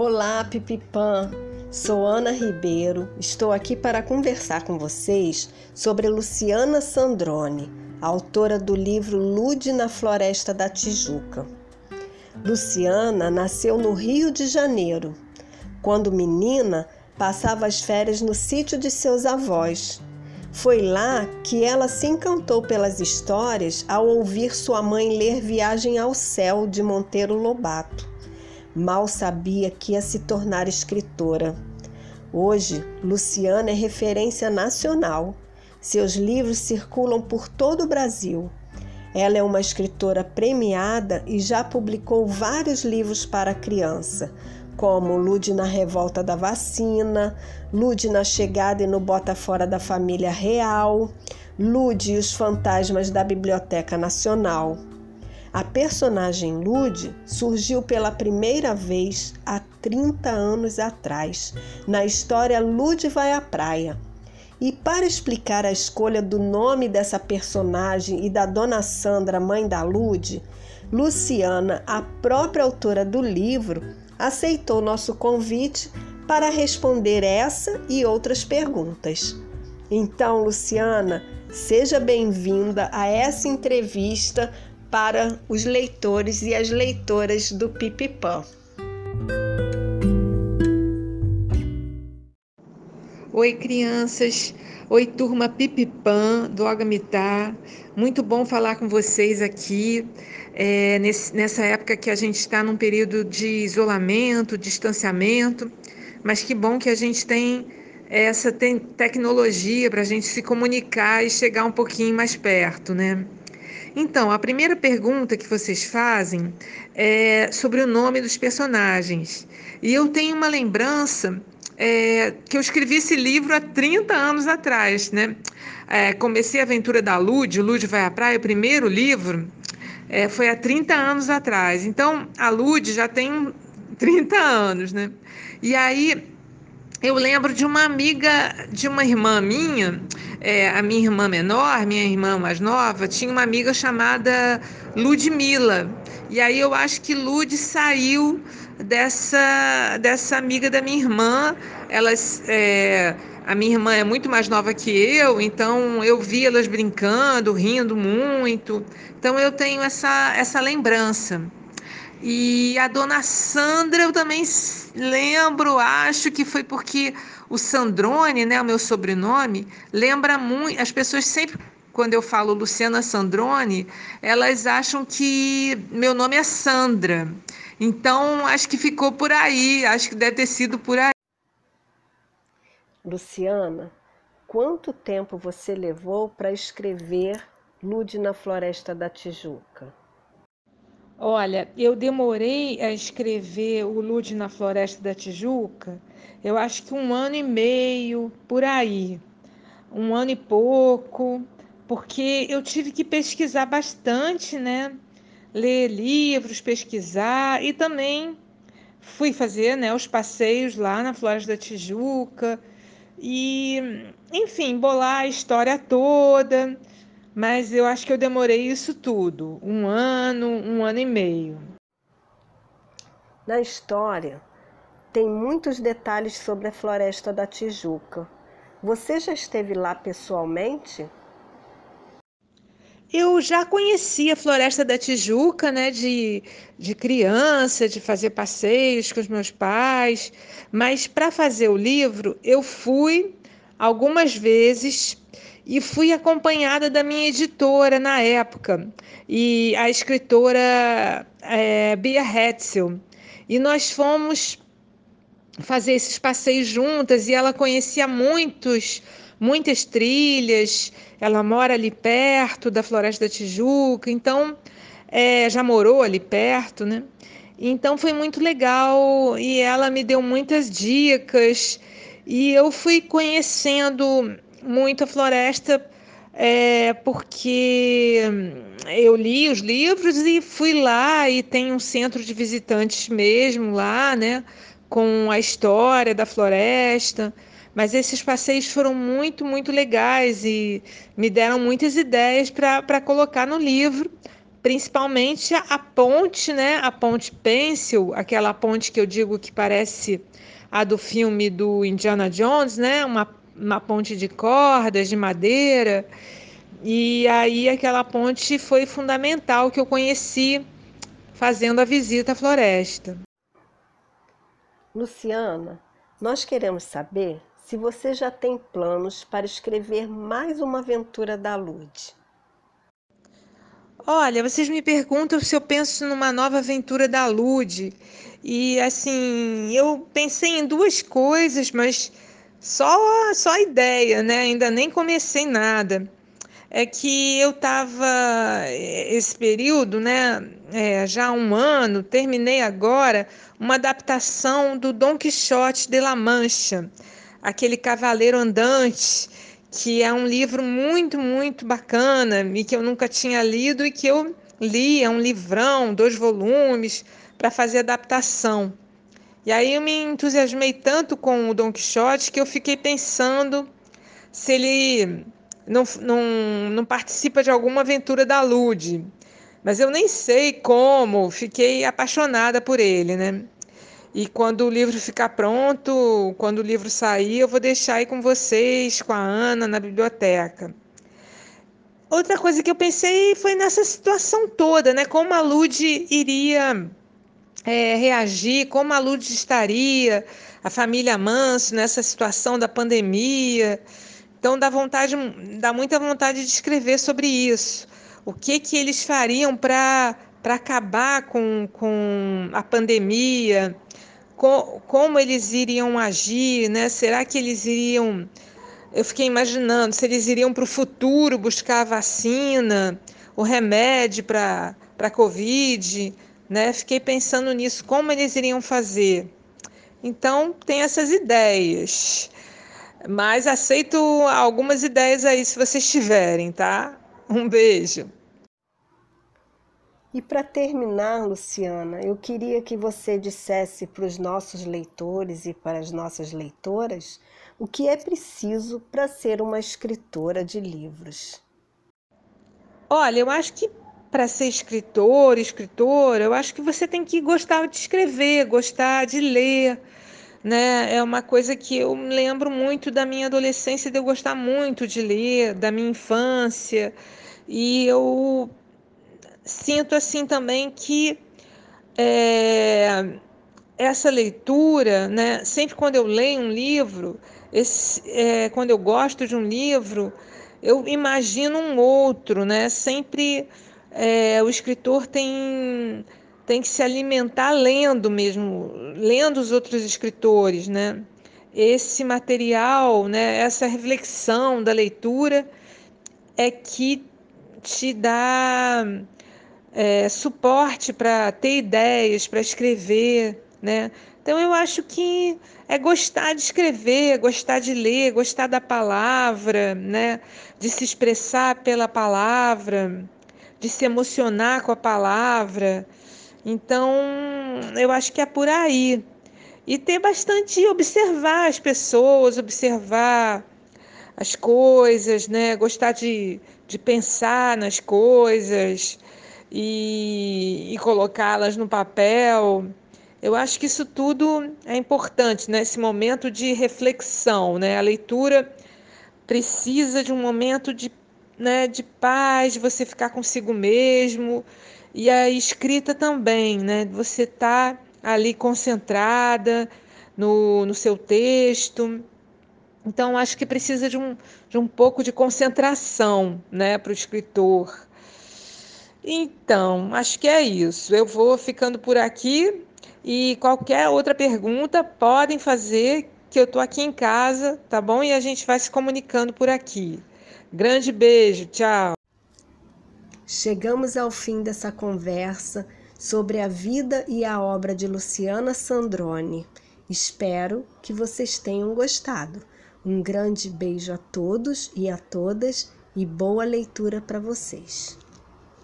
Olá, Pipipã! Sou Ana Ribeiro, estou aqui para conversar com vocês sobre Luciana Sandrone, autora do livro Lude na Floresta da Tijuca. Luciana nasceu no Rio de Janeiro. Quando menina, passava as férias no sítio de seus avós. Foi lá que ela se encantou pelas histórias ao ouvir sua mãe ler Viagem ao Céu de Monteiro Lobato. Mal sabia que ia se tornar escritora. Hoje, Luciana é referência nacional. Seus livros circulam por todo o Brasil. Ela é uma escritora premiada e já publicou vários livros para criança, como Lude na Revolta da Vacina, Lude na Chegada e no Bota Fora da Família Real, Lude e os Fantasmas da Biblioteca Nacional. A personagem Lude surgiu pela primeira vez há 30 anos atrás, na história Lude vai à praia. E para explicar a escolha do nome dessa personagem e da dona Sandra, mãe da Lude, Luciana, a própria autora do livro, aceitou nosso convite para responder essa e outras perguntas. Então, Luciana, seja bem-vinda a essa entrevista para os leitores e as leitoras do Pipipã. Oi, crianças. Oi, turma Pipipã do Agamitá. Muito bom falar com vocês aqui é, nesse, nessa época que a gente está num período de isolamento, distanciamento, mas que bom que a gente tem essa tecnologia para a gente se comunicar e chegar um pouquinho mais perto, né? Então, a primeira pergunta que vocês fazem é sobre o nome dos personagens. E eu tenho uma lembrança é, que eu escrevi esse livro há 30 anos atrás, né? É, comecei a aventura da Lude, Lude vai à praia, o primeiro livro é, foi há 30 anos atrás. Então, a Lude já tem 30 anos, né? E aí eu lembro de uma amiga de uma irmã minha, é, a minha irmã menor, minha irmã mais nova, tinha uma amiga chamada Ludmila. E aí eu acho que Lud saiu dessa, dessa amiga da minha irmã. Elas, é, a minha irmã é muito mais nova que eu, então eu vi elas brincando, rindo muito. Então eu tenho essa, essa lembrança. E a dona Sandra, eu também lembro, acho que foi porque o Sandrone, né, o meu sobrenome, lembra muito. As pessoas sempre, quando eu falo Luciana Sandrone, elas acham que meu nome é Sandra. Então, acho que ficou por aí, acho que deve ter sido por aí. Luciana, quanto tempo você levou para escrever Lude na Floresta da Tijuca? Olha, eu demorei a escrever o Lude na Floresta da Tijuca, eu acho que um ano e meio por aí, um ano e pouco, porque eu tive que pesquisar bastante, né? Ler livros, pesquisar e também fui fazer né, os passeios lá na Floresta da Tijuca e, enfim, bolar a história toda mas eu acho que eu demorei isso tudo, um ano, um ano e meio. Na história, tem muitos detalhes sobre a Floresta da Tijuca. Você já esteve lá pessoalmente? Eu já conhecia a Floresta da Tijuca, né, de, de criança, de fazer passeios com os meus pais, mas para fazer o livro eu fui algumas vezes e fui acompanhada da minha editora na época, e a escritora é, Bia Hetzel. E nós fomos fazer esses passeios juntas e ela conhecia muitos, muitas trilhas. Ela mora ali perto da Floresta da Tijuca, então é, já morou ali perto, né? Então foi muito legal e ela me deu muitas dicas e eu fui conhecendo muito a floresta é, porque eu li os livros e fui lá e tem um centro de visitantes mesmo lá, né, com a história da floresta. Mas esses passeios foram muito, muito legais e me deram muitas ideias para colocar no livro, principalmente a ponte, né? A ponte Pencil, aquela ponte que eu digo que parece a do filme do Indiana Jones, né? Uma, uma ponte de cordas, de madeira. E aí aquela ponte foi fundamental que eu conheci fazendo a visita à floresta. Luciana, nós queremos saber se você já tem planos para escrever mais uma aventura da Lude. Olha, vocês me perguntam se eu penso numa nova aventura da Lude. E assim, eu pensei em duas coisas, mas só só ideia, né? Ainda nem comecei nada. É que eu estava esse período, né? É, já há um ano, terminei agora uma adaptação do Dom Quixote de La Mancha, aquele cavaleiro andante que é um livro muito, muito bacana e que eu nunca tinha lido e que eu li, é um livrão, dois volumes, para fazer adaptação. E aí eu me entusiasmei tanto com o Don Quixote que eu fiquei pensando se ele não, não, não participa de alguma aventura da Lude. Mas eu nem sei como, fiquei apaixonada por ele, né? E quando o livro ficar pronto, quando o livro sair, eu vou deixar aí com vocês, com a Ana, na biblioteca. Outra coisa que eu pensei foi nessa situação toda, né? Como a Lud iria é, reagir, como a Lud estaria, a família Manso nessa situação da pandemia. Então dá vontade, dá muita vontade de escrever sobre isso. O que que eles fariam para para acabar com, com a pandemia? co como eles iriam agir, né? Será que eles iriam. Eu fiquei imaginando se eles iriam para o futuro buscar a vacina, o remédio para a Covid, né? Fiquei pensando nisso, como eles iriam fazer. Então, tem essas ideias. Mas aceito algumas ideias aí se vocês tiverem, tá? Um beijo. E para terminar, Luciana, eu queria que você dissesse para os nossos leitores e para as nossas leitoras o que é preciso para ser uma escritora de livros. Olha, eu acho que para ser escritor, escritora, eu acho que você tem que gostar de escrever, gostar de ler, né? É uma coisa que eu lembro muito da minha adolescência, de eu gostar muito de ler, da minha infância. E eu sinto assim também que é, essa leitura, né, sempre quando eu leio um livro, esse, é, quando eu gosto de um livro, eu imagino um outro, né? Sempre é, o escritor tem tem que se alimentar lendo mesmo, lendo os outros escritores, né? Esse material, né? Essa reflexão da leitura é que te dá é, suporte para ter ideias, para escrever, né? Então eu acho que é gostar de escrever, gostar de ler, gostar da palavra, né? De se expressar pela palavra, de se emocionar com a palavra. Então eu acho que é por aí. E ter bastante observar as pessoas, observar as coisas, né? Gostar de, de pensar nas coisas e, e colocá-las no papel. Eu acho que isso tudo é importante né? momento de reflexão. Né? A leitura precisa de um momento de, né, de paz, de você ficar consigo mesmo. E a escrita também, né? Você tá ali concentrada no, no seu texto. Então, acho que precisa de um, de um pouco de concentração né, para o escritor. Então, acho que é isso. Eu vou ficando por aqui e qualquer outra pergunta podem fazer, que eu estou aqui em casa, tá bom? E a gente vai se comunicando por aqui. Grande beijo, tchau. Chegamos ao fim dessa conversa sobre a vida e a obra de Luciana Sandrone. Espero que vocês tenham gostado. Um grande beijo a todos e a todas e boa leitura para vocês.